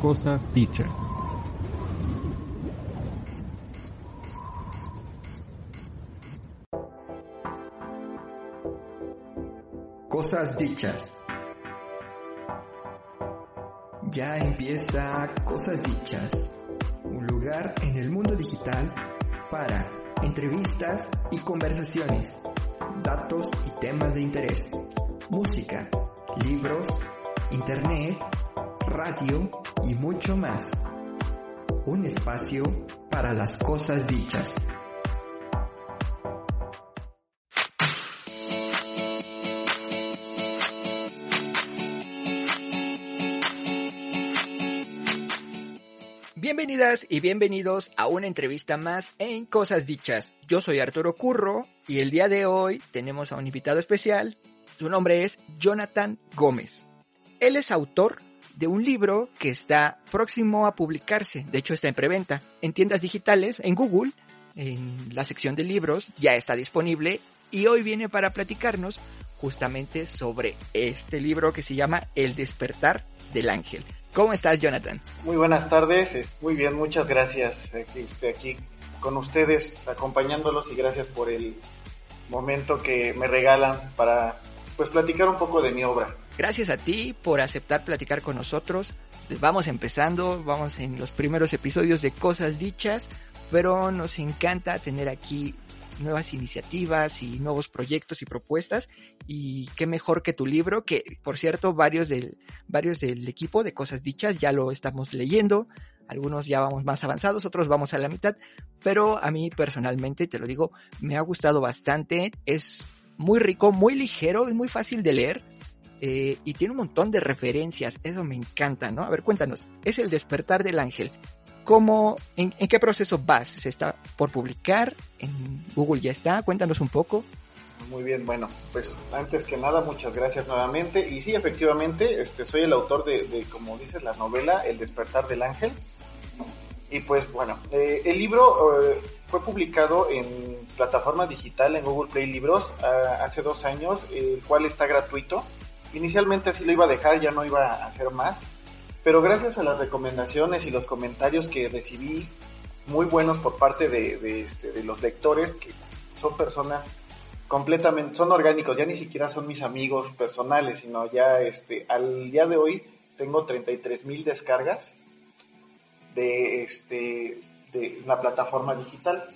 cosas dichas. Cosas dichas. Ya empieza Cosas dichas, un lugar en el mundo digital para entrevistas y conversaciones, datos y temas de interés, música, libros, internet, radio y mucho más. Un espacio para las cosas dichas. Bienvenidas y bienvenidos a una entrevista más en Cosas Dichas. Yo soy Arturo Curro y el día de hoy tenemos a un invitado especial. Su nombre es Jonathan Gómez. Él es autor de un libro que está próximo a publicarse, de hecho está en preventa, en tiendas digitales, en Google, en la sección de libros, ya está disponible y hoy viene para platicarnos justamente sobre este libro que se llama El despertar del ángel. ¿Cómo estás, Jonathan? Muy buenas tardes, eh, muy bien, muchas gracias. Estoy aquí con ustedes acompañándolos y gracias por el momento que me regalan para pues platicar un poco de mi obra. Gracias a ti por aceptar platicar con nosotros. Vamos empezando, vamos en los primeros episodios de Cosas Dichas, pero nos encanta tener aquí nuevas iniciativas y nuevos proyectos y propuestas. Y qué mejor que tu libro que por cierto varios del varios del equipo de cosas dichas ya lo estamos leyendo. Algunos ya vamos más avanzados otros vamos a la mitad pero a mí personalmente te lo digo me ha gustado bastante. Es muy rico muy ligero y muy fácil de leer eh, y tiene un montón de referencias eso me encanta no a ver cuéntanos es el despertar del ángel ¿Cómo, en, qué proceso vas? ¿Se está por publicar? ¿En Google ya está? Cuéntanos un poco. Muy bien, bueno, pues antes que nada, muchas gracias nuevamente. Y sí, efectivamente, este, soy el autor de, como dices, la novela El despertar del ángel. Y pues bueno, eh, el libro eh, fue publicado en plataforma digital en Google Play Libros ah, hace dos años, el cual está gratuito. Inicialmente así lo iba a dejar, ya no iba a hacer más pero gracias a las recomendaciones y los comentarios que recibí muy buenos por parte de, este, de los lectores, que son personas completamente, son orgánicos, ya ni siquiera son mis amigos personales, sino ya este, al día de hoy tengo 33 mil descargas de, este, de la plataforma digital.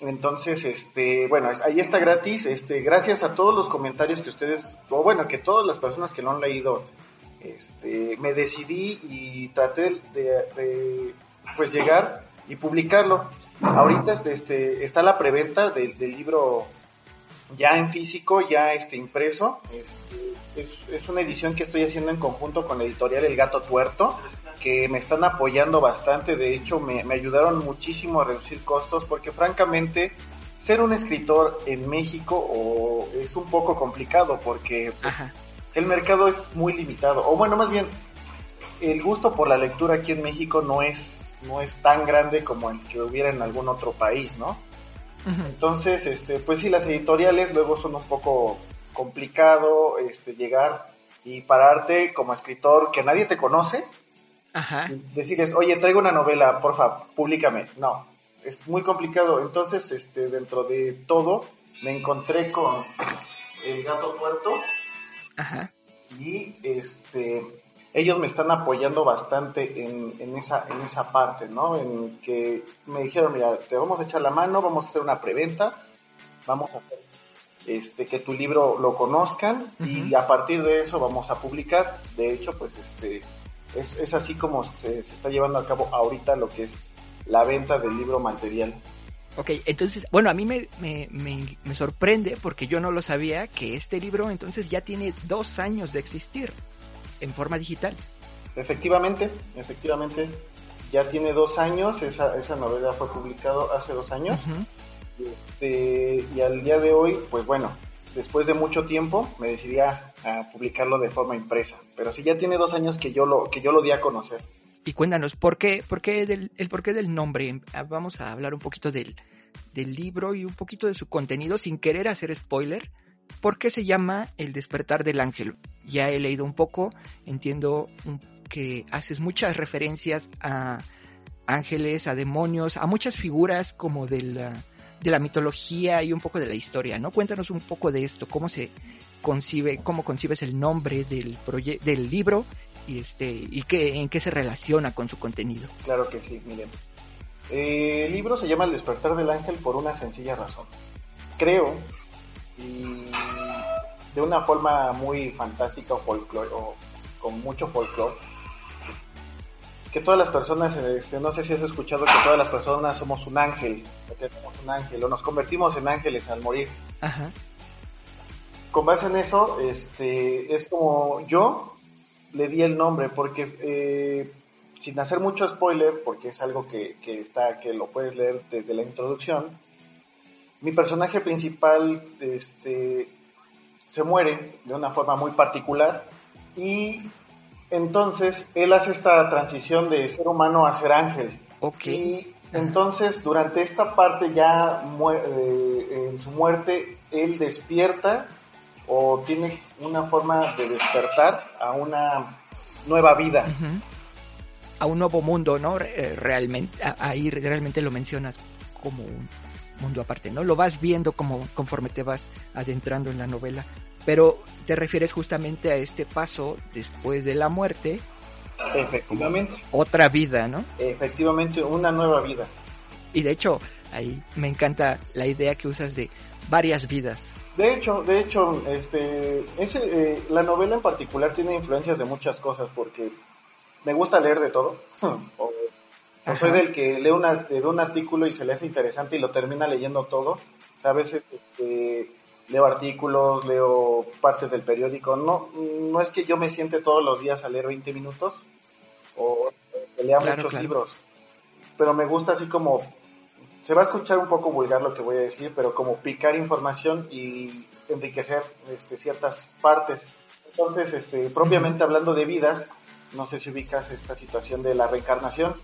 Entonces, este, bueno, ahí está gratis, este, gracias a todos los comentarios que ustedes, o bueno, que todas las personas que lo han leído este, me decidí y traté de, pues llegar y publicarlo. Ahorita este, está la preventa del, libro ya en físico, ya este impreso. Este, es, una edición que estoy haciendo en conjunto con la editorial El Gato Tuerto, que me están apoyando bastante. De hecho, me, ayudaron muchísimo a reducir costos porque francamente ser un escritor en México es un poco complicado porque pues, el mercado es muy limitado. O bueno, más bien, el gusto por la lectura aquí en México no es, no es tan grande como el que hubiera en algún otro país, ¿no? Entonces, este, pues sí, las editoriales luego son un poco complicado este, llegar y pararte como escritor que nadie te conoce. Ajá. Decirles, oye, traigo una novela, porfa, públicame. No, es muy complicado. Entonces, este, dentro de todo, me encontré con El Gato Puerto y este, ellos me están apoyando bastante en, esa, en esa parte, ¿no? En que me dijeron, mira, te vamos a echar la mano, vamos a hacer una preventa, vamos a hacer este, que tu libro lo conozcan y a partir de eso vamos a publicar. De hecho, pues este, es, así como se, se, está llevando a cabo ahorita lo que es la venta del libro material. Ok, entonces, bueno, a mí me, me, me, sorprende porque yo no lo sabía que este libro entonces ya tiene dos años de existir en forma digital. Efectivamente, efectivamente, ya tiene dos años, esa, esa novela fue publicado hace dos años. este, y al día de hoy, pues bueno, después de mucho tiempo me decidí a, publicarlo de forma impresa. Pero sí ya tiene dos años que yo lo, que yo lo di a conocer. Y cuéntanos, ¿por qué, por qué del, el porqué del nombre? Ah, vamos a hablar un poquito del, del libro y un poquito de su contenido sin querer hacer spoiler. ¿Por qué se llama El despertar del ángel? Ya he leído un poco, entiendo que haces muchas referencias a ángeles, a demonios, a muchas figuras como de la, de la mitología y un poco de la historia, ¿no? Cuéntanos un poco de esto, cómo se concibe, cómo concibes el nombre del del libro y este y qué, en qué se relaciona con su contenido. Claro que sí, miren. Eh, el libro se llama El despertar del ángel por una sencilla razón. Creo y de una forma muy fantástica o, o con mucho folclore que todas las personas, este, no sé si has escuchado que todas las personas somos un ángel, o tenemos un ángel, o nos convertimos en ángeles al morir. Ajá. Con base en eso, este, es como yo le di el nombre, porque eh, sin hacer mucho spoiler, porque es algo que, que, está, que lo puedes leer desde la introducción, mi personaje principal este, se muere de una forma muy particular y entonces, él hace esta transición de ser humano a ser ángel. Ok. Y entonces, durante esta parte ya eh, en su muerte, él despierta o tiene una forma de despertar a una nueva vida. A un nuevo mundo, ¿no? Eh, realmente, ahí realmente lo mencionas como un mundo aparte, ¿no? Lo vas viendo como conforme te vas adentrando en la novela pero te refieres justamente a este paso después de la muerte. Efectivamente. Otra vida, ¿no? Efectivamente, una nueva vida. Y de hecho, ahí me encanta la idea que usas de varias vidas. De hecho, de hecho, este, ese, eh, la novela en particular tiene influencias de muchas cosas porque me gusta leer de todo. o, soy del que lee una, un artículo y se le hace interesante y lo termina leyendo todo. A veces este, leo artículos, leo partes del periódico. No, no es que yo me siente todos los días a leer 20 minutos o lea muchos libros, pero me gusta así como, se va a escuchar un poco vulgar lo que voy a decir, pero como picar información y enriquecer este, ciertas partes. Entonces, este, propiamente hablando de vidas, no sé si ubicas esta situación de la reencarnación,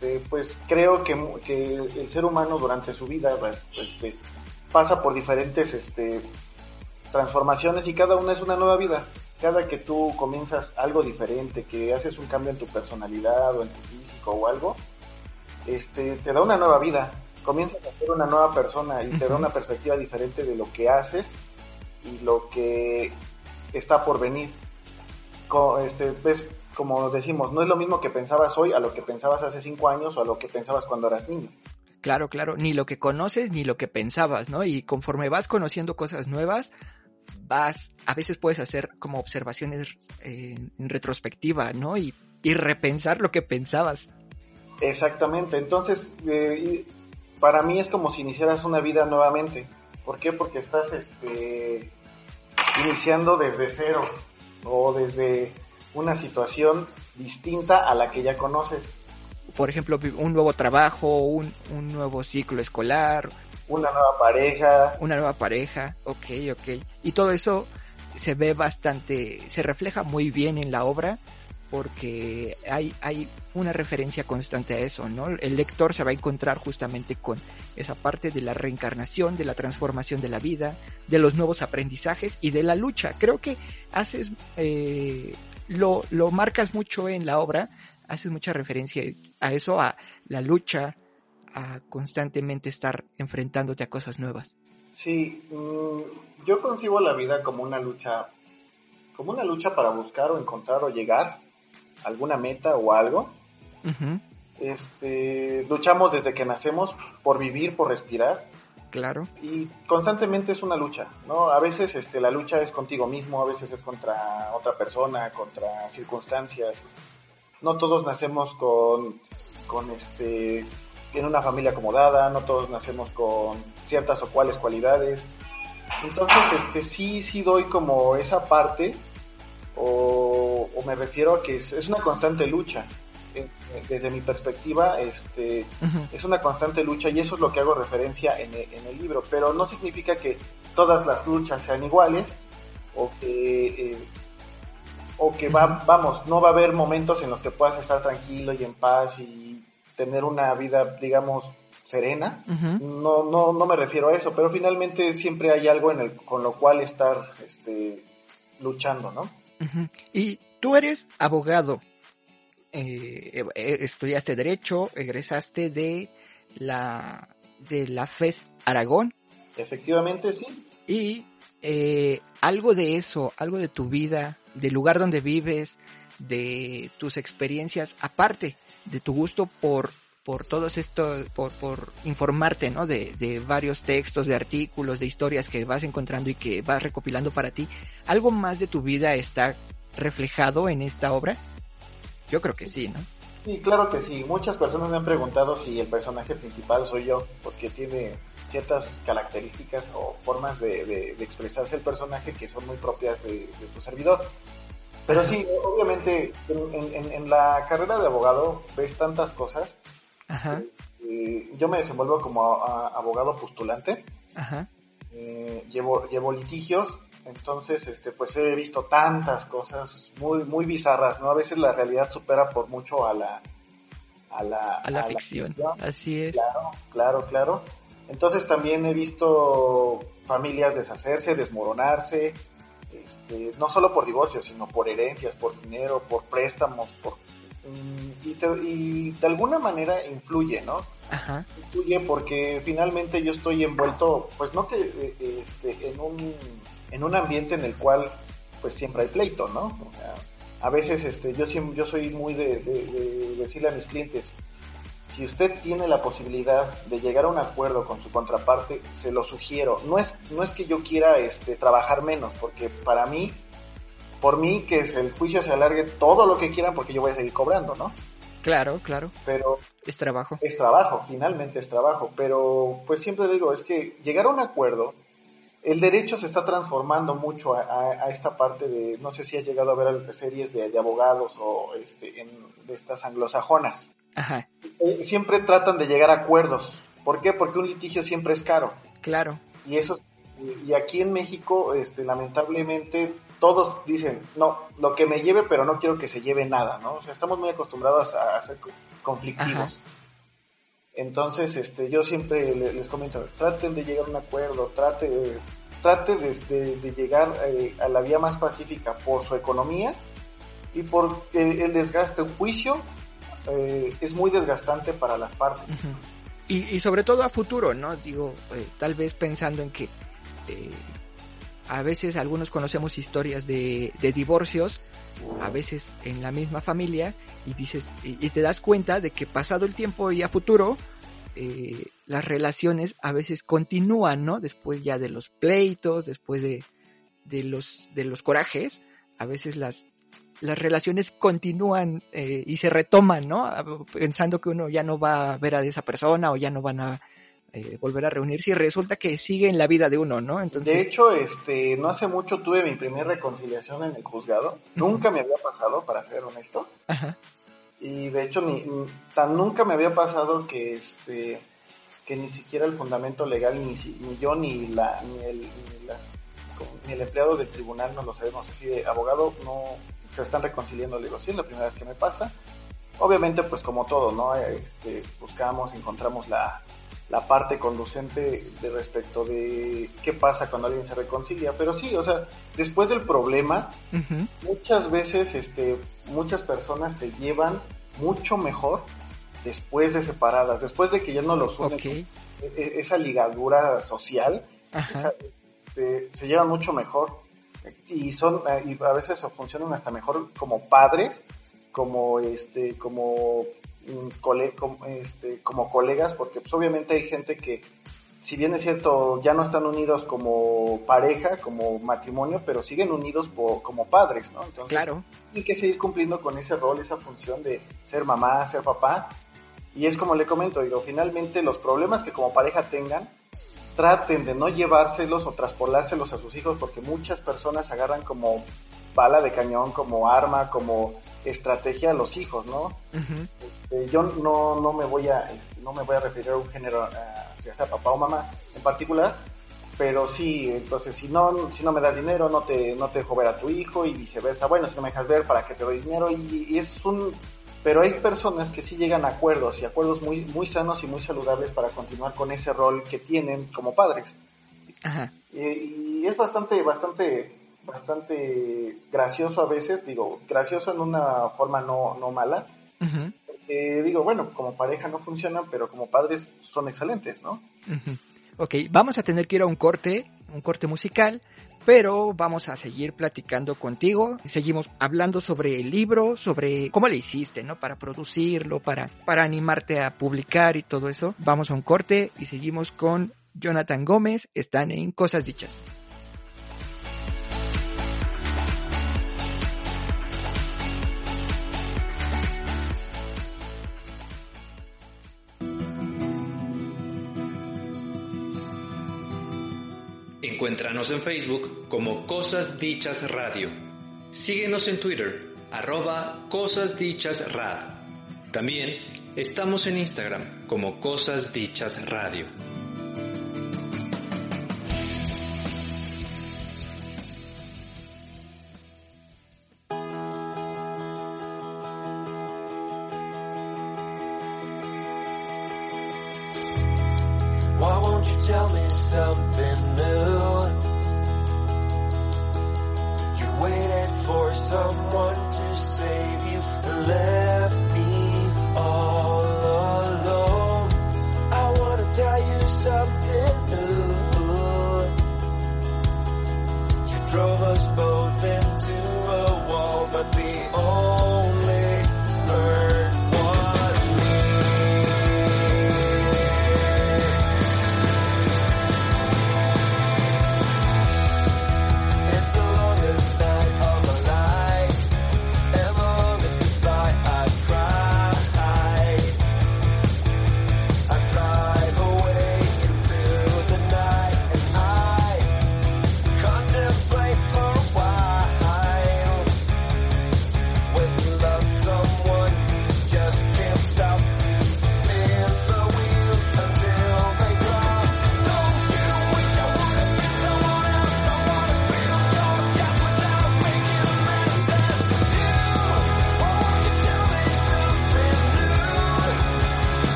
eh, pues creo que, que, el ser humano durante su vida pues, este, pasa por diferentes este, transformaciones y cada una es una nueva vida. Cada que tú comienzas algo diferente, que haces un cambio en tu personalidad o en tu físico o algo, este, te da una nueva vida. Comienzas a ser una nueva persona y te da una perspectiva diferente de lo que haces y lo que está por venir. este, ves, como decimos, no es lo mismo que pensabas hoy a lo que pensabas hace cinco años o a lo que pensabas cuando eras niño. Claro, claro, ni lo que conoces ni lo que pensabas, ¿no? Y conforme vas conociendo cosas nuevas, vas, a veces puedes hacer como observaciones eh, en retrospectiva, ¿no? Y, repensar lo que pensabas. Exactamente, entonces eh, para mí es como si iniciaras una vida nuevamente. ¿Por qué? Porque estás este, iniciando desde cero o desde una situación distinta a la que ya conoces por ejemplo, un nuevo trabajo, un, nuevo ciclo escolar. Una nueva pareja. Una nueva pareja, ok, ok. Y todo eso se ve bastante, se refleja muy bien en la obra porque hay, hay una referencia constante a eso, ¿no? El lector se va a encontrar justamente con esa parte de la reencarnación, de la transformación de la vida, de los nuevos aprendizajes y de la lucha. Creo que haces, eh, lo, lo marcas mucho en la obra, haces mucha referencia a eso, a la lucha, a constantemente estar enfrentándote a cosas nuevas. Sí, mm, yo concibo la vida como una lucha, como una lucha para buscar o encontrar o llegar a alguna meta o algo. Este, luchamos desde que nacemos por vivir, por respirar. Claro. Y constantemente es una lucha, ¿no? A veces este, la lucha es contigo mismo, a veces es contra otra persona, contra circunstancias, no todos nacemos con, con este, en una familia acomodada, no todos nacemos con ciertas o cuales cualidades. Entonces, este, sí, sí doy como esa parte, o, me refiero a que es, una constante lucha. Desde mi perspectiva, este, es una constante lucha y eso es lo que hago referencia en el, en el libro, pero no significa que todas las luchas sean iguales o que eh, o que va, vamos, no va a haber momentos en los que puedas estar tranquilo y en paz y tener una vida, digamos, serena. No, no, no me refiero a eso, pero finalmente siempre hay algo en el, con lo cual estar este, luchando, ¿no? Y tú eres abogado. eh, eh, estudiaste Derecho, egresaste de la, de la FES Aragón. Efectivamente, sí. Y eh, algo de eso, algo de tu vida, del lugar donde vives, de tus experiencias, aparte de tu gusto por por todos esto, por, por informarte, ¿no? De, de, varios textos, de artículos, de historias que vas encontrando y que vas recopilando para ti. ¿Algo más de tu vida está reflejado en esta obra? Yo creo que sí, ¿no? Sí, claro que sí. Muchas personas me han preguntado si el personaje principal soy yo, porque tiene ciertas características o formas de, de, de expresarse el personaje que son muy propias de, tu servidor. Pero sí, obviamente en, en, en, la carrera de abogado ves tantas cosas Ajá. Eh, yo me desenvuelvo como abogado postulante. Ajá. Eh, llevo, llevo litigios, entonces este pues he visto tantas cosas muy muy bizarras, ¿no? A veces la realidad supera por mucho a la a la, a la ficción. Así es. Claro, claro, claro. Entonces también he visto familias deshacerse, desmoronarse, este, no solo por divorcios, sino por herencias, por dinero, por préstamos, por y, de alguna manera influye, ¿no? Ajá. Influye porque finalmente yo estoy envuelto, pues no que eh, este, en, un, en un ambiente en el cual pues siempre hay pleito, ¿no? O sea, a veces este, yo, yo soy muy de, decirle a mis clientes, si usted tiene la posibilidad de llegar a un acuerdo con su contraparte, se lo sugiero. No es, no es que yo quiera este, trabajar menos, porque para mí por mí que el juicio se alargue todo lo que quieran porque yo voy a seguir cobrando, ¿no? Claro, claro. Pero es trabajo. Es trabajo, finalmente es trabajo. Pero pues siempre digo, es que llegar a un acuerdo, el derecho se está transformando mucho a, esta parte de, no sé si has llegado a ver series de, abogados o este, en, de estas anglosajonas. Ajá. Eh, siempre tratan de llegar a acuerdos. ¿Por qué? Porque un litigio siempre es caro. Claro. Y eso, y aquí en México, este, lamentablemente, todos dicen, no, lo que me lleve, pero no quiero que se lleve nada, ¿no? O sea, estamos muy acostumbrados a, ser conflictivos. Entonces, este, yo siempre les, comento, traten de llegar a un acuerdo, trate, trate de, llegar eh, a la vía más pacífica por su economía y por el, desgaste, el juicio eh, es muy desgastante para las partes. y, sobre todo a futuro, ¿no? Digo, eh, tal vez pensando en que a veces algunos conocemos historias de, divorcios, a veces en la misma familia, y dices, y, te das cuenta de que pasado el tiempo y a futuro, eh, las relaciones a veces continúan, ¿no? Después ya de los pleitos, después de, de los, de los corajes, a veces las, las relaciones continúan eh, y se retoman, ¿no? Pensando que uno ya no va a ver a esa persona o ya no van a eh, volver a reunirse y resulta que sigue en la vida de uno, ¿no? Entonces... De hecho, este, no hace mucho tuve mi primera reconciliación en el juzgado. Nunca me había pasado, para ser honesto. Ajá. Y de hecho, ni, tan nunca me había pasado que este que ni siquiera el fundamento legal, ni, ni yo, ni la, ni el, ni, el empleado del tribunal no lo sabemos. Así de abogado, no se están reconciliando. Le digo, sí, es la primera vez que me pasa. Obviamente, pues como todo, ¿no? Este, buscamos, encontramos la, la parte conducente de respecto de qué pasa cuando alguien se reconcilia. Pero sí, o sea, después del problema, muchas veces este, muchas personas se llevan mucho mejor después de separadas, después de que ya no los une e, e, esa ligadura social, este, se llevan mucho mejor y son y a veces funcionan hasta mejor como padres como este como como, este, como colegas, porque pues, obviamente hay gente que, si bien es cierto, ya no están unidos como pareja, como matrimonio, pero siguen unidos como padres, ¿no? Entonces, claro. hay que seguir cumpliendo con ese rol, esa función de ser mamá, ser papá. Y es como le comento, digo, finalmente los problemas que como pareja tengan, traten de no llevárselos o traspolárselos a sus hijos, porque muchas personas agarran como bala de cañón, como arma, como estrategia a los hijos, ¿no? Este, yo no, no me voy a este, no me voy a referir a un género, ya sea papá o mamá en particular, pero sí, entonces si no si no me das dinero no te no te dejo ver a tu hijo y viceversa. Bueno, si no me dejas ver, ¿para qué te doy dinero? Y, es un pero hay personas que sí llegan a acuerdos y acuerdos muy muy sanos y muy saludables para continuar con ese rol que tienen como padres. Ajá. Y, y es bastante bastante bastante gracioso a veces, digo, gracioso en una forma no, no mala, digo, bueno, como pareja no funcionan, pero como padres son excelentes, ¿no? Ok, vamos a tener que ir a un corte, un corte musical, pero vamos a seguir platicando contigo. Seguimos hablando sobre el libro, sobre cómo le hiciste, ¿no? Para producirlo, para, para animarte a publicar y todo eso. Vamos a un corte y seguimos con Jonathan Gómez. Están en Cosas Dichas. Encuéntranos en Facebook como Cosas Dichas Radio. Síguenos en Twitter, arroba Cosas Dichas Rad. También estamos en Instagram como Cosas Dichas Radio.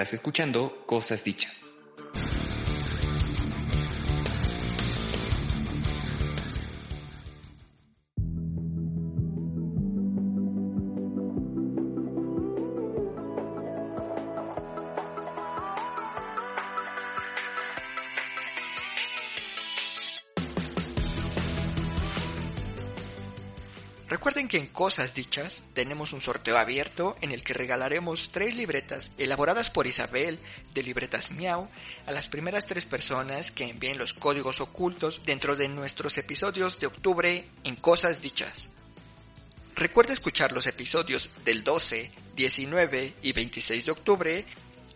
Estás escuchando Cosas Dichas. En Cosas Dichas tenemos un sorteo abierto en el que regalaremos tres libretas elaboradas por Isabel de Libretas Miau a las primeras tres personas que envíen los códigos ocultos dentro de nuestros episodios de octubre en Cosas Dichas. Recuerda escuchar los episodios del 12, 19 y 26 de octubre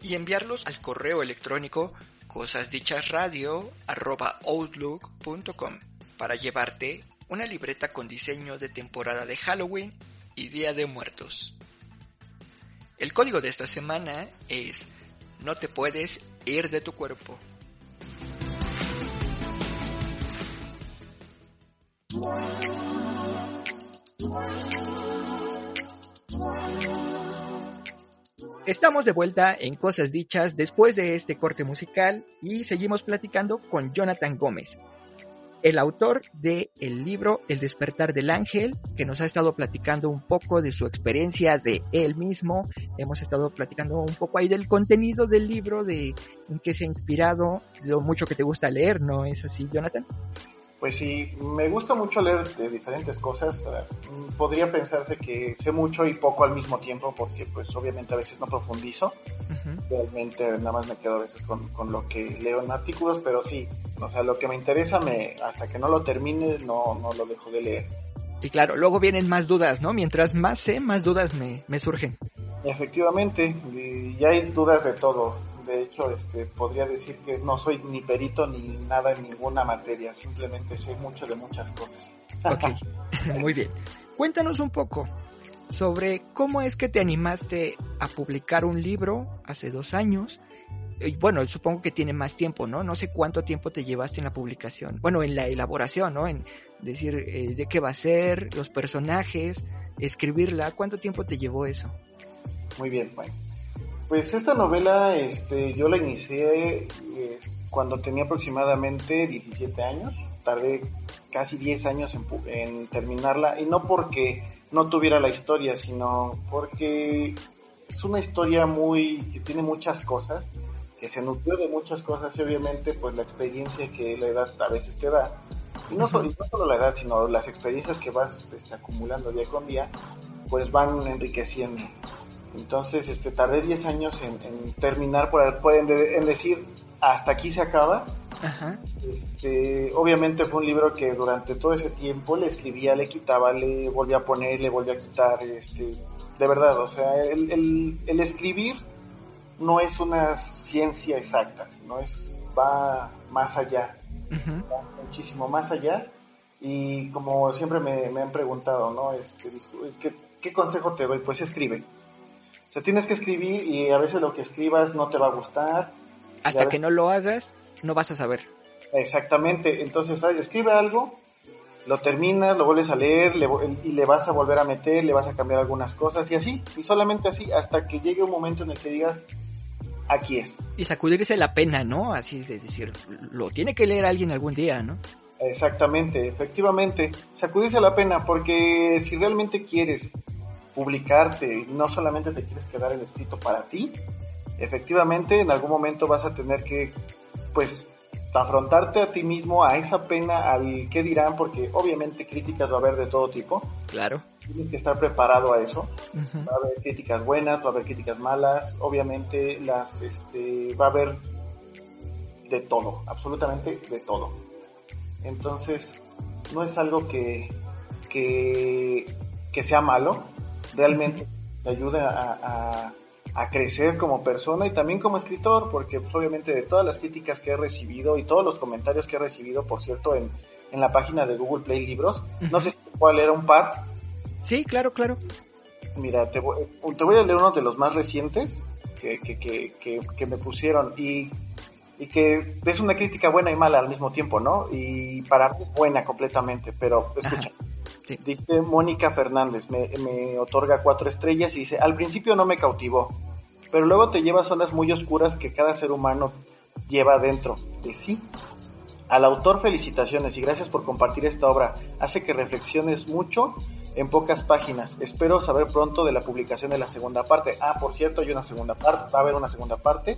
y enviarlos al correo electrónico cosasdichasradio.outlook.com para llevarte una libreta con diseño de temporada de Halloween y Día de Muertos. El código de esta semana es No te puedes ir de tu cuerpo. Estamos de vuelta en Cosas Dichas después de este corte musical y seguimos platicando con Jonathan Gómez, el autor del el libro El despertar del ángel, que nos ha estado platicando un poco de su experiencia de él mismo. Hemos estado platicando un poco ahí del contenido del libro, de en qué se ha inspirado, lo mucho que te gusta leer, ¿no es así, Jonathan? Pues sí, me gusta mucho leer de diferentes cosas. Podría pensarse que sé mucho y poco al mismo tiempo, porque pues obviamente a veces no profundizo. Realmente nada más me quedo a veces con, con, lo que leo en artículos, pero sí, o sea, lo que me interesa, me hasta que no lo termine, no, no lo dejo de leer. Y claro, luego vienen más dudas, ¿no? Mientras más sé, más dudas me, me surgen. Efectivamente, y hay dudas de todo de hecho, este, podría decir que no soy ni perito ni nada en ninguna materia, simplemente sé mucho de muchas cosas. Ok, muy bien. Cuéntanos un poco sobre cómo es que te animaste a publicar un libro hace dos años. Bueno, supongo que tiene más tiempo, ¿no? No sé cuánto tiempo te llevaste en la publicación, bueno, en la elaboración, ¿no? En decir eh, de qué va a ser, los personajes, escribirla, ¿cuánto tiempo te llevó eso? Muy bien, bueno. Pues esta novela este, yo la inicié eh, cuando tenía aproximadamente 17 años. Tardé casi 10 años en, en, terminarla y no porque no tuviera la historia, sino porque es una historia muy que tiene muchas cosas, que se nutrió de muchas cosas y obviamente pues la experiencia que la edad a veces te da. Y no, solo, no solo la edad, sino las experiencias que vas este, acumulando día con día, pues van enriqueciendo. Entonces, este, tardé 10 años en, terminar, por, pueden en decir, hasta aquí se acaba. Este, obviamente fue un libro que durante todo ese tiempo le escribía, le quitaba, le volvía a poner, le volvía a quitar. Este, de verdad, o sea, el, el, escribir no es una ciencia exacta, sino es, va más allá, va muchísimo más allá. Y como siempre me, han preguntado, ¿no? Este, ¿qué, ¿Qué consejo te doy? Pues escribe sea, tienes que escribir y a veces lo que escribas no te va a gustar. Hasta que no lo hagas, no vas a saber. Exactamente. Entonces, escribe algo, lo terminas, lo vuelves a leer y le vas a volver a meter, le vas a cambiar algunas cosas y así. Y solamente así hasta que llegue un momento en el que digas, aquí es. Y sacudirse la pena, ¿no? Así de decir, lo tiene que leer alguien algún día, ¿no? Exactamente, efectivamente, sacudirse la pena porque si realmente quieres publicarte y no solamente te quieres quedar el escrito para ti, efectivamente en algún momento vas a tener que, pues, afrontarte a ti mismo, a esa pena, al qué dirán, porque obviamente críticas va a haber de todo tipo. Claro. Tienes que estar preparado a eso. Va a haber críticas buenas, va a haber críticas malas, obviamente las, este, va a haber de todo, absolutamente de todo. Entonces, no es algo que, que, que sea malo, realmente te ayuda a, a, crecer como persona y también como escritor, porque pues, obviamente de todas las críticas que he recibido y todos los comentarios que he recibido, por cierto, en, en la página de Google Play Libros, no sé si cuál era un par. Sí, claro, claro. Mira, te voy, te voy a leer uno de los más recientes que, que, que, que, me pusieron y, y que es una crítica buena y mala al mismo tiempo, ¿no? Y para mí buena completamente, pero escucha. Dice Mónica Fernández, me, me, otorga cuatro estrellas y dice, al principio no me cautivó, pero luego te lleva a zonas muy oscuras que cada ser humano lleva dentro de sí. Al autor felicitaciones y gracias por compartir esta obra. Hace que reflexiones mucho en pocas páginas. Espero saber pronto de la publicación de la segunda parte. Ah, por cierto, hay una segunda parte, va a haber una segunda parte.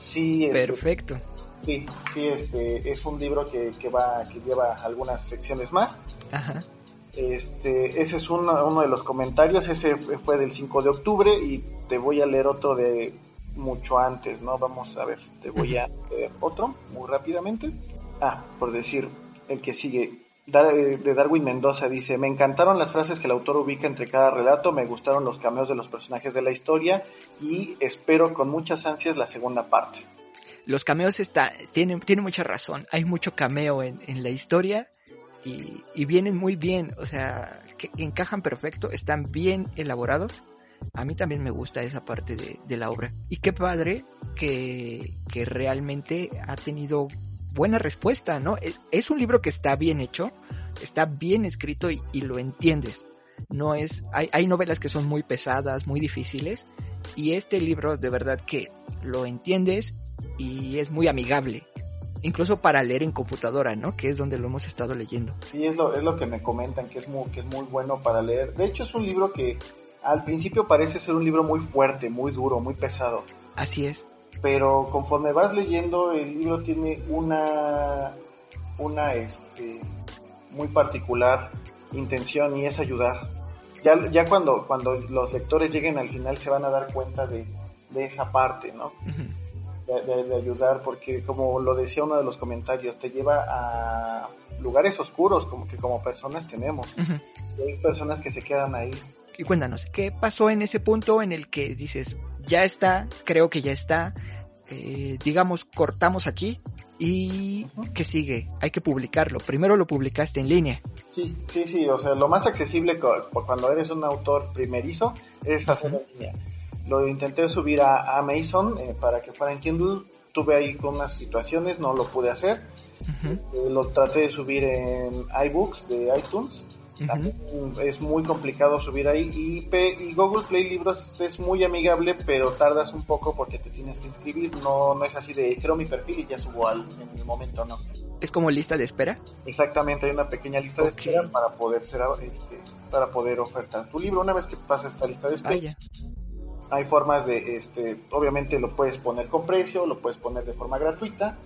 Sí, este, perfecto. Sí, sí, este es un libro que, que va que lleva algunas secciones más. Ajá. Este, ese es uno, uno de los comentarios, ese fue del 5 de octubre y te voy a leer otro de mucho antes, ¿no? Vamos a ver, te voy a leer otro muy rápidamente. Ah, por decir, el que sigue, eh, de Darwin Mendoza dice, me encantaron las frases que el autor ubica entre cada relato, me gustaron los cameos de los personajes de la historia y espero con muchas ansias la segunda parte. Los cameos está, tienen, tiene mucha razón, hay mucho cameo en, en la historia y, vienen muy bien, o sea, que, encajan perfecto, están bien elaborados. A mí también me gusta esa parte de, la obra. Y qué padre que, que realmente ha tenido buena respuesta, ¿no? Es, un libro que está bien hecho, está bien escrito y, lo entiendes. No es, hay, novelas que son muy pesadas, muy difíciles, y este libro de verdad que lo entiendes y es muy amigable incluso para leer en computadora, ¿no? Que es donde lo hemos estado leyendo. Sí, es lo, es lo que me comentan, que es, muy, que es muy bueno para leer. De hecho, es un libro que al principio parece ser un libro muy fuerte, muy duro, muy pesado. Así es. Pero conforme vas leyendo, el libro tiene una, una este, muy particular intención y es ayudar. Ya, ya cuando, cuando los lectores lleguen al final se van a dar cuenta de, de esa parte, ¿no? De, ayudar, porque como lo decía uno de los comentarios, te lleva a lugares oscuros como que como personas tenemos. hay personas que se quedan ahí. Y cuéntanos, ¿qué pasó en ese punto en el que dices, ya está, creo que ya está, eh, digamos, cortamos aquí y ¿qué sigue? Hay que publicarlo. Primero lo publicaste en línea. Sí, sí, sí, o sea, lo más accesible cuando eres un autor primerizo es hacerlo en línea lo intenté subir a Amazon eh, para que fuera en Kindle. Tuve ahí con unas situaciones, no lo pude hacer. Eh, lo traté de subir en iBooks de iTunes. es muy complicado subir ahí. Y, y, Google Play Libros es muy amigable, pero tardas un poco porque te tienes que inscribir. No, no es así de creo mi perfil y ya subo al, en el momento, no. ¿Es como lista de espera? Exactamente, hay una pequeña lista de espera para poder ser este, para poder ofertar tu libro. Una vez que pasa esta lista de espera, hay formas de, este, obviamente lo puedes poner con precio, lo puedes poner de forma gratuita.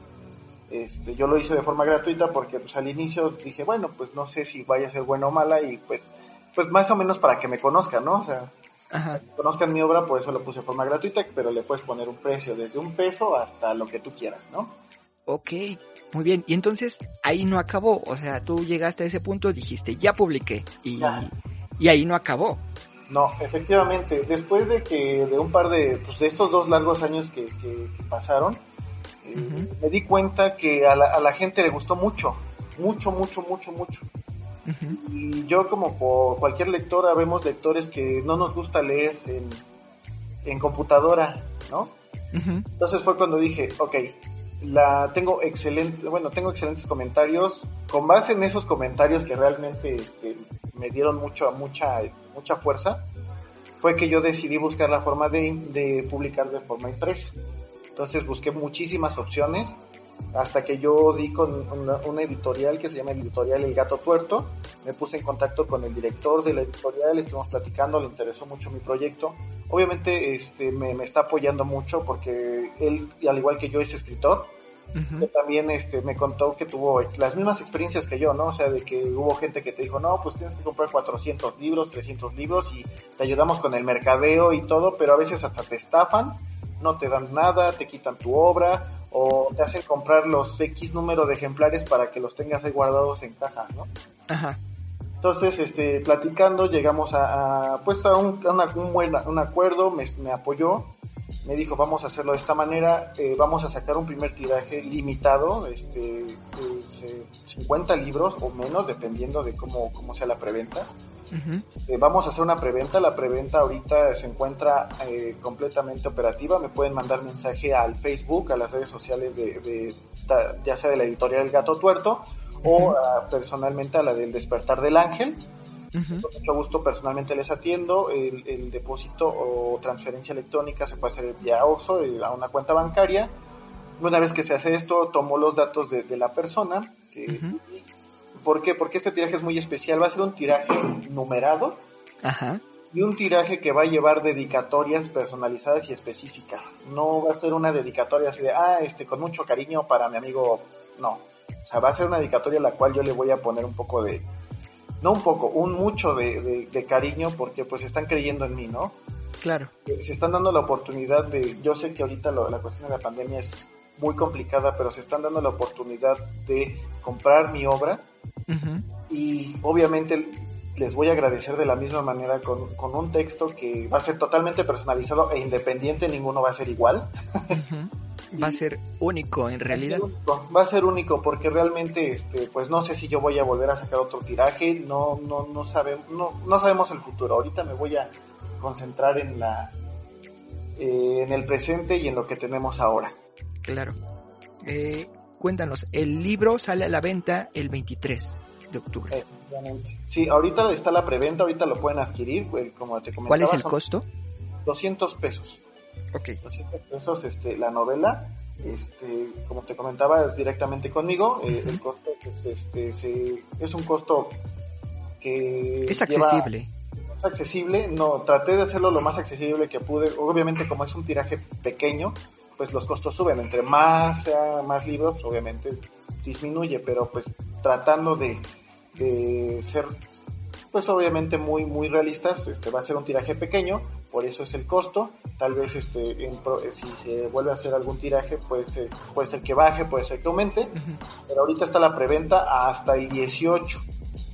Este, yo lo hice de forma gratuita porque pues al inicio dije, bueno, pues no sé si vaya a ser buena o mala y pues, pues más o menos para que me conozcan, ¿no? O sea, conozcan mi obra, por eso lo puse de forma gratuita, pero le puedes poner un precio desde un peso hasta lo que tú quieras, ¿no? Ok, muy bien. Y entonces ahí no acabó. O sea, tú llegaste a ese punto, dijiste, ya publiqué. Y, y ahí no acabó. No, efectivamente, después de que de un par de, pues de estos dos largos años que, que, pasaron, eh, me di cuenta que a la, a la, gente le gustó mucho, mucho, mucho, mucho, mucho. Y yo como por cualquier lectora, vemos lectores que no nos gusta leer en, en computadora, ¿no? Entonces fue cuando dije, ok, la tengo excelente, bueno, tengo excelentes comentarios. Con base en esos comentarios que realmente este, me dieron mucho, mucha, mucha fuerza, fue que yo decidí buscar la forma de, publicar de forma impresa. Entonces busqué muchísimas opciones hasta que yo di con una, editorial que se llama Editorial El Gato Tuerto. Me puse en contacto con el director de la editorial, estuvimos platicando, le interesó mucho mi proyecto. Obviamente este, me, me está apoyando mucho porque él, al igual que yo, es escritor también este, me contó que tuvo las mismas experiencias que yo, ¿no? O sea, de que hubo gente que te dijo, no, pues tienes que comprar 400 libros, 300 libros y te ayudamos con el mercadeo y todo, pero a veces hasta te estafan, no te dan nada, te quitan tu obra o te hacen comprar los X número de ejemplares para que los tengas ahí guardados en cajas, ¿no? Ajá. Entonces, este, platicando, llegamos a, pues a un, un, buen, un acuerdo, me, me apoyó me dijo vamos a hacerlo de esta manera, eh, vamos a sacar un primer tiraje limitado, este, 50 libros o menos, dependiendo de cómo, cómo sea la preventa. Eh, vamos a hacer una preventa, la preventa ahorita se encuentra eh, completamente operativa, me pueden mandar mensaje al Facebook, a las redes sociales de, ya sea de la editorial El Gato Tuerto o personalmente a la del Despertar del Ángel Con mucho gusto personalmente les atiendo. El, depósito o transferencia electrónica se puede hacer vía OXO eh, a una cuenta bancaria. Una vez que se hace esto, tomo los datos de, la persona. ¿Por qué? Porque este tiraje es muy especial. Va a ser un tiraje numerado. Ajá y un tiraje que va a llevar dedicatorias personalizadas y específicas. No va a ser una dedicatoria así de, ah, este, con mucho cariño para mi amigo. No. O sea, va a ser una dedicatoria a la cual yo le voy a poner un poco de, no un poco, un mucho de, de, cariño porque pues están creyendo en mí, ¿no? Claro. Eh, se están dando la oportunidad de, yo sé que ahorita la cuestión de la pandemia es muy complicada, pero se están dando la oportunidad de comprar mi obra. Y obviamente les voy a agradecer de la misma manera con, un texto que va a ser totalmente personalizado e independiente, ninguno va a ser igual. Va a ser único en realidad. Va a ser único porque realmente, este, pues no sé si yo voy a volver a sacar otro tiraje, no, no, no sabemos, no, no sabemos el futuro. Ahorita me voy a concentrar en la, eh, en el presente y en lo que tenemos ahora. Claro. Eh, cuéntanos, el libro sale a la venta el 23 de octubre. Sí, ahorita está la preventa, ahorita lo pueden adquirir, como te comentaba. ¿Cuál es el costo? 200 pesos. Ok. 200 pesos este, la novela, este, como te comentaba, es directamente conmigo. Eh, el costo pues, este, es un costo que... Es accesible. es accesible, no, traté de hacerlo lo más accesible que pude. Obviamente como es un tiraje pequeño, pues los costos suben. Entre más sea más libros, obviamente disminuye, pero pues tratando de, de ser pues obviamente muy muy realistas este va a ser un tiraje pequeño por eso es el costo. Tal vez este en si se vuelve a hacer algún tiraje puede ser, puede ser que baje puede ser que aumente pero ahorita está la preventa hasta el 18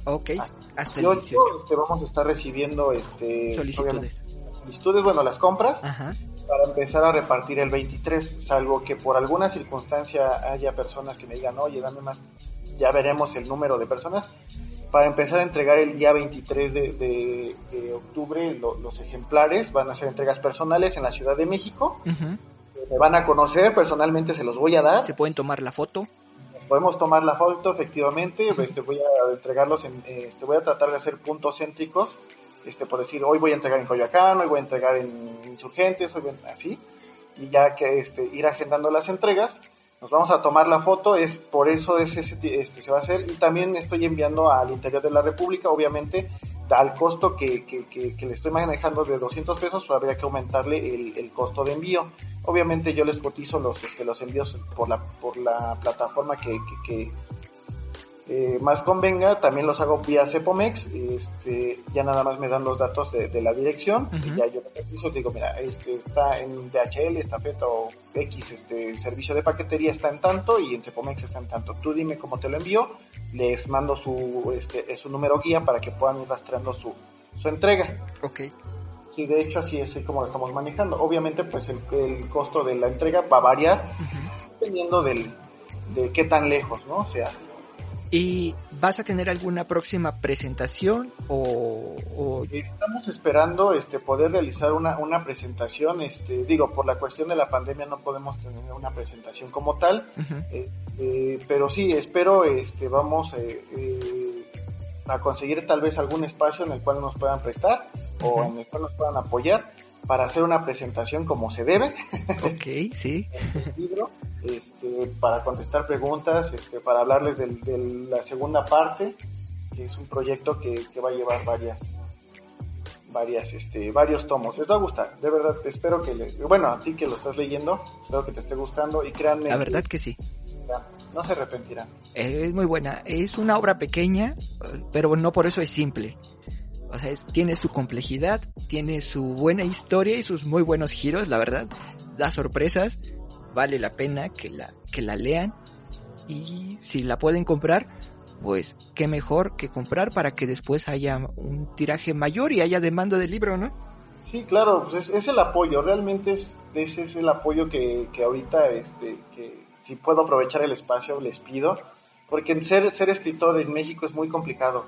ok hasta, el 18, este, vamos a estar recibiendo este solicitudes. solicitudes bueno las compras para empezar a repartir el 23 salvo que por alguna circunstancia haya personas que me digan oye dame más ya veremos el número de personas, para empezar a entregar el día 23 de, octubre los ejemplares. Van a ser entregas personales en la Ciudad de México. Me van a conocer, personalmente se los voy a dar. ¿Se pueden tomar la foto? Podemos tomar la foto, efectivamente. Este, voy a entregarlos, en, este, voy a tratar de hacer puntos céntricos. Este, por decir, hoy voy a entregar en Coyoacán, hoy voy a entregar en Insurgentes, hoy así. Y ya que este, ir agendando las entregas nos vamos a tomar la foto, es por eso es ese, este, se va a hacer y también estoy enviando al interior de la República, obviamente al costo que, que, que, le estoy manejando de 200 pesos, habría que aumentarle el, el, costo de envío. Obviamente yo les cotizo los, este, los envíos por la, por la plataforma que, que, eh, más convenga, también los hago vía Cepomex, este, ya nada más me dan los datos de, la dirección, y ya yo digo, mira, este está en DHL, esta feta o X, este servicio de paquetería está en tanto y en Cepomex está en tanto. Tú dime cómo te lo envío, les mando su, este, su número guía para que puedan ir rastreando su, su entrega. Ok. Sí, de hecho así es como lo estamos manejando. Obviamente pues el, el costo de la entrega va a variar dependiendo del, de qué tan lejos, ¿no? O sea, ¿Y vas a tener alguna próxima presentación o, estamos esperando este poder realizar una, una presentación este digo por la cuestión de la pandemia no podemos tener una presentación como tal este, pero sí espero este vamos eh, eh, a conseguir tal vez algún espacio en el cual nos puedan prestar o en el cual nos puedan apoyar para hacer una presentación como se debe. Ok, sí. libro, este, para contestar preguntas, este, para hablarles de la segunda parte, que es un proyecto que, va a llevar varias varias este varios tomos les va a gustar de verdad espero que le, bueno así que lo estás leyendo espero que te esté gustando y créanme la verdad que sí no se arrepentirán es muy buena es una obra pequeña pero no por eso es simple o sea, tiene su complejidad, tiene su buena historia y sus muy buenos giros, la verdad. Da sorpresas, vale la pena que la, que la lean. Y si la pueden comprar, pues qué mejor que comprar para que después haya un tiraje mayor y haya demanda del libro, ¿no? Sí, claro, pues es, el apoyo, realmente es, ese es el apoyo que, que ahorita, este, que si puedo aprovechar el espacio, les pido, porque ser, ser escritor en México es muy complicado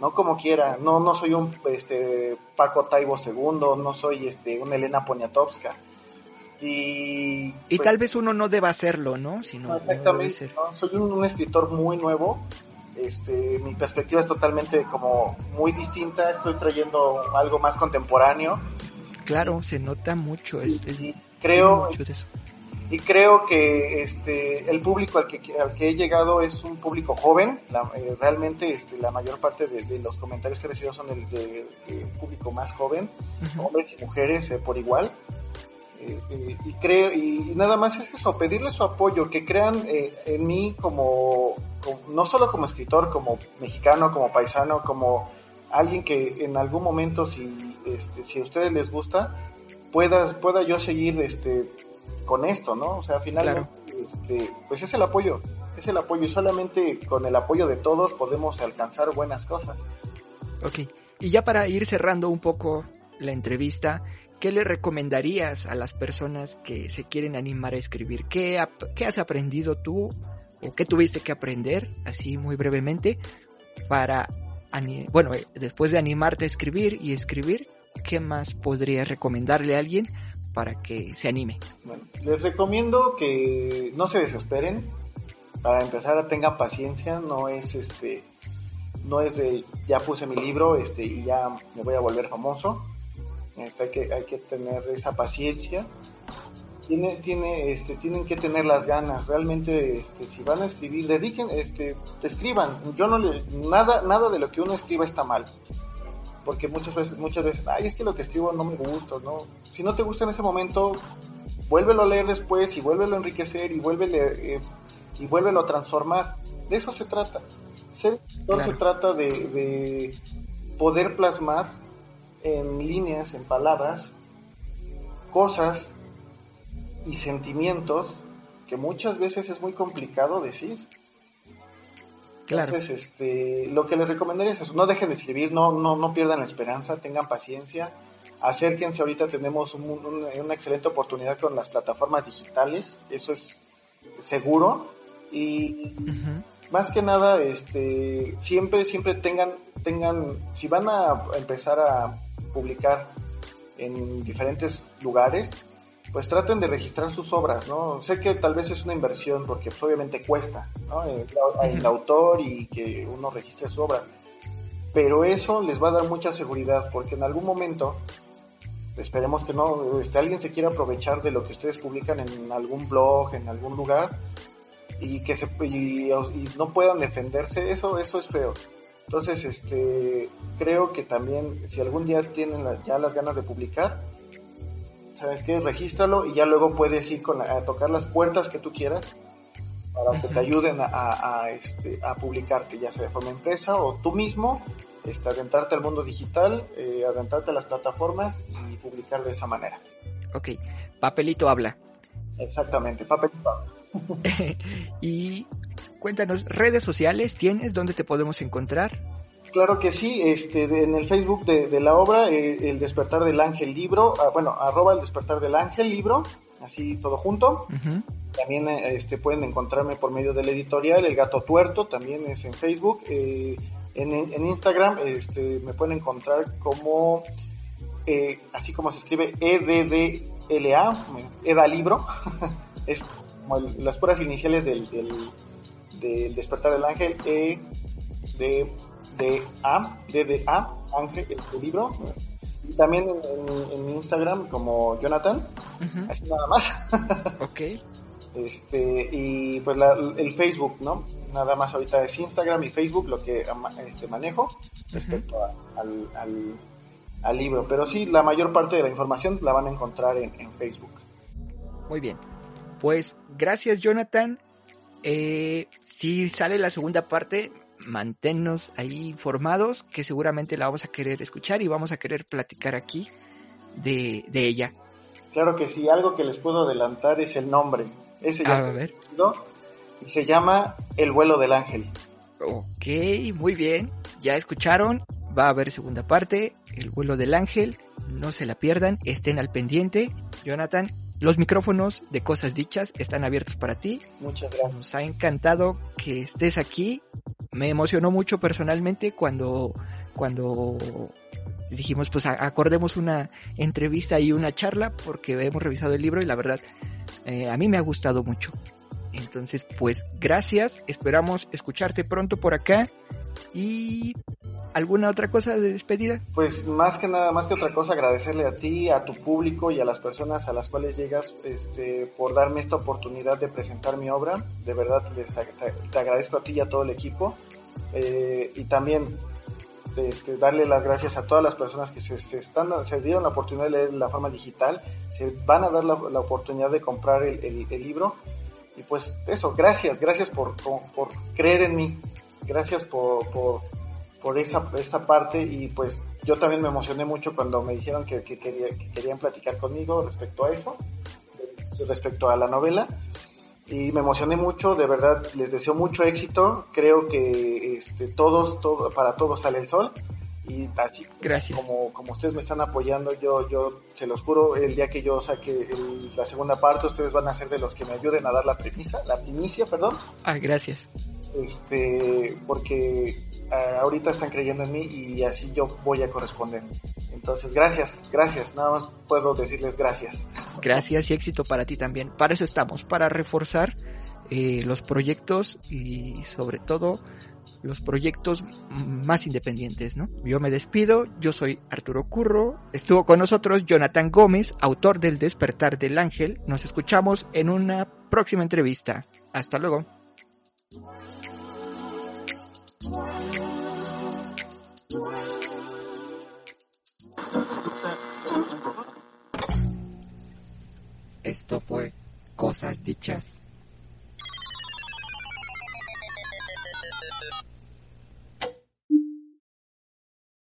no como quiera, no, no soy un este, Paco Taibo II, no soy este, una Elena Poniatowska. Y, y tal vez uno no deba hacerlo, ¿no? Sino exactamente, soy un, escritor muy nuevo este, mi perspectiva es totalmente como muy distinta, estoy trayendo algo más contemporáneo. Claro, se nota mucho. El, creo, y creo que este el público al que, al que he llegado es un público joven. Eh, realmente este, la mayor parte de, los comentarios que he recibido son el de, público más joven hombres y mujeres eh, por igual. Eh, y creo y, nada más es eso pedirle su apoyo que crean en mí como, no solo como escritor como mexicano como paisano como alguien que en algún momento si este, si a ustedes les gusta pueda pueda yo seguir este con esto, ¿no? O sea, finalmente, este, pues es el apoyo, es el apoyo y solamente con el apoyo de todos podemos alcanzar buenas cosas. Ok, y ya para ir cerrando un poco la entrevista, ¿qué le recomendarías a las personas que se quieren animar a escribir? ¿Qué, qué has aprendido tú o qué tuviste que aprender, así muy brevemente, para, bueno, eh, después de animarte a escribir y escribir, ¿qué más podrías recomendarle a alguien para que se anime? Bueno, les recomiendo que no se desesperen. Para empezar, tengan paciencia. No es este, no es de ya puse mi libro este y ya me voy a volver famoso. Hay que hay que tener esa paciencia. Tiene, tiene, este, tienen que tener las ganas. Realmente, este, si van a escribir, dediquen, este, escriban. Yo no le, nada, nada de lo que uno escriba está mal porque muchas veces, muchas veces, ay, es que lo que escribo no me gusta, ¿no? Si no te gusta en ese momento, vuélvelo a leer después y vuélvelo a enriquecer y vuélvelo, eh, y vuélvelo a transformar. De eso se trata. Ser se trata de, de poder plasmar en líneas, en palabras, cosas y sentimientos que muchas veces es muy complicado decir. Entonces, este, lo que les recomendaría es eso, no dejen de escribir, no, no, no pierdan la esperanza, tengan paciencia, acérquense, ahorita tenemos una excelente oportunidad con las plataformas digitales, eso es seguro, y más que nada, este, siempre, siempre tengan, tengan, si van a empezar a publicar en diferentes lugares, pues traten de registrar sus obras, ¿no? Sé que tal vez es una inversión porque pues, obviamente cuesta, ¿no? El, autor y que uno registre su obra, pero eso les va a dar mucha seguridad porque en algún momento, esperemos que no, este, alguien se quiera aprovechar de lo que ustedes publican en algún blog, en algún lugar y que se y, no puedan defenderse, eso eso es feo. Entonces, este, creo que también si algún día tienen ya las ganas de publicar, ¿sabes qué? Regístralo y ya luego puedes ir con a tocar las puertas que tú quieras para que te ayuden a, este, a publicarte, ya sea de forma empresa o tú mismo, este, adentrarte al mundo digital, eh, adentrarte a las plataformas y publicar de esa manera. Ok, papelito habla. Exactamente, papelito habla. y cuéntanos, redes sociales tienes, ¿dónde te podemos encontrar? Claro que sí, este, en el Facebook de, la obra, eh, El Despertar del Ángel Libro, ah, bueno, arroba El Despertar del Ángel Libro, así todo junto. También eh, este, pueden encontrarme por medio del editorial El Gato Tuerto, también es en Facebook. Eh, en, Instagram este, me pueden encontrar como, así como se escribe, EDDLA, EDA Libro, es como las puras iniciales del, del, Despertar del Ángel, E de de A, de A, Ángel, el, libro. Y también en, Instagram como Jonathan, así nada más. ok. Este, y pues el Facebook, ¿no? Nada más ahorita es Instagram y Facebook lo que este, manejo respecto al, al, libro. Pero sí, la mayor parte de la información la van a encontrar en, Facebook. Muy bien. Pues gracias, Jonathan. Eh, si sale la segunda parte, manténnos ahí informados, que seguramente la vamos a querer escuchar y vamos a querer platicar aquí de, ella. Claro que sí, algo que les puedo adelantar es el nombre. Ese ya a ver. Y se llama El vuelo del ángel. Ok, muy bien. Ya escucharon, va a haber segunda parte, El vuelo del ángel. No se la pierdan, estén al pendiente. Jonathan, los micrófonos de Cosas Dichas están abiertos para ti. Muchas gracias. Nos ha encantado que estés aquí me emocionó mucho personalmente cuando, cuando dijimos, pues acordemos una entrevista y una charla porque hemos revisado el libro y la verdad, eh, a mí me ha gustado mucho. Entonces, pues gracias, esperamos escucharte pronto por acá y ¿Alguna otra cosa de despedida? Pues más que nada, más que otra cosa, agradecerle a ti, a tu público y a las personas a las cuales llegas este, por darme esta oportunidad de presentar mi obra. De verdad, te, agradezco a ti y a todo el equipo. Eh, y también este, darle las gracias a todas las personas que se, están, se dieron la oportunidad de leer la forma digital, se van a dar la, oportunidad de comprar el, libro. Y pues eso, gracias, gracias por, por, creer en mí, gracias por por esa, esta parte y pues yo también me emocioné mucho cuando me dijeron que, querían platicar conmigo respecto a eso, respecto a la novela. Y me emocioné mucho, de verdad les deseo mucho éxito, creo que este, todos, todo, para todos sale el sol. Y así Gracias. como como ustedes me están apoyando yo yo se los juro el día que yo saque la segunda parte ustedes van a ser de los que me ayuden a dar la premisa la primicia perdón. Ah gracias. Este porque eh, ahorita están creyendo en mí y así yo voy a corresponder. Entonces, gracias, gracias, nada más puedo decirles gracias. Gracias y éxito para ti también. Para eso estamos, para reforzar eh, los proyectos y sobre todo los proyectos más independientes, ¿no? Yo me despido, yo soy Arturo Curro, estuvo con nosotros Jonathan Gómez, autor del Despertar del Ángel. Nos escuchamos en una próxima entrevista. Hasta luego. Esto fue Cosas Dichas.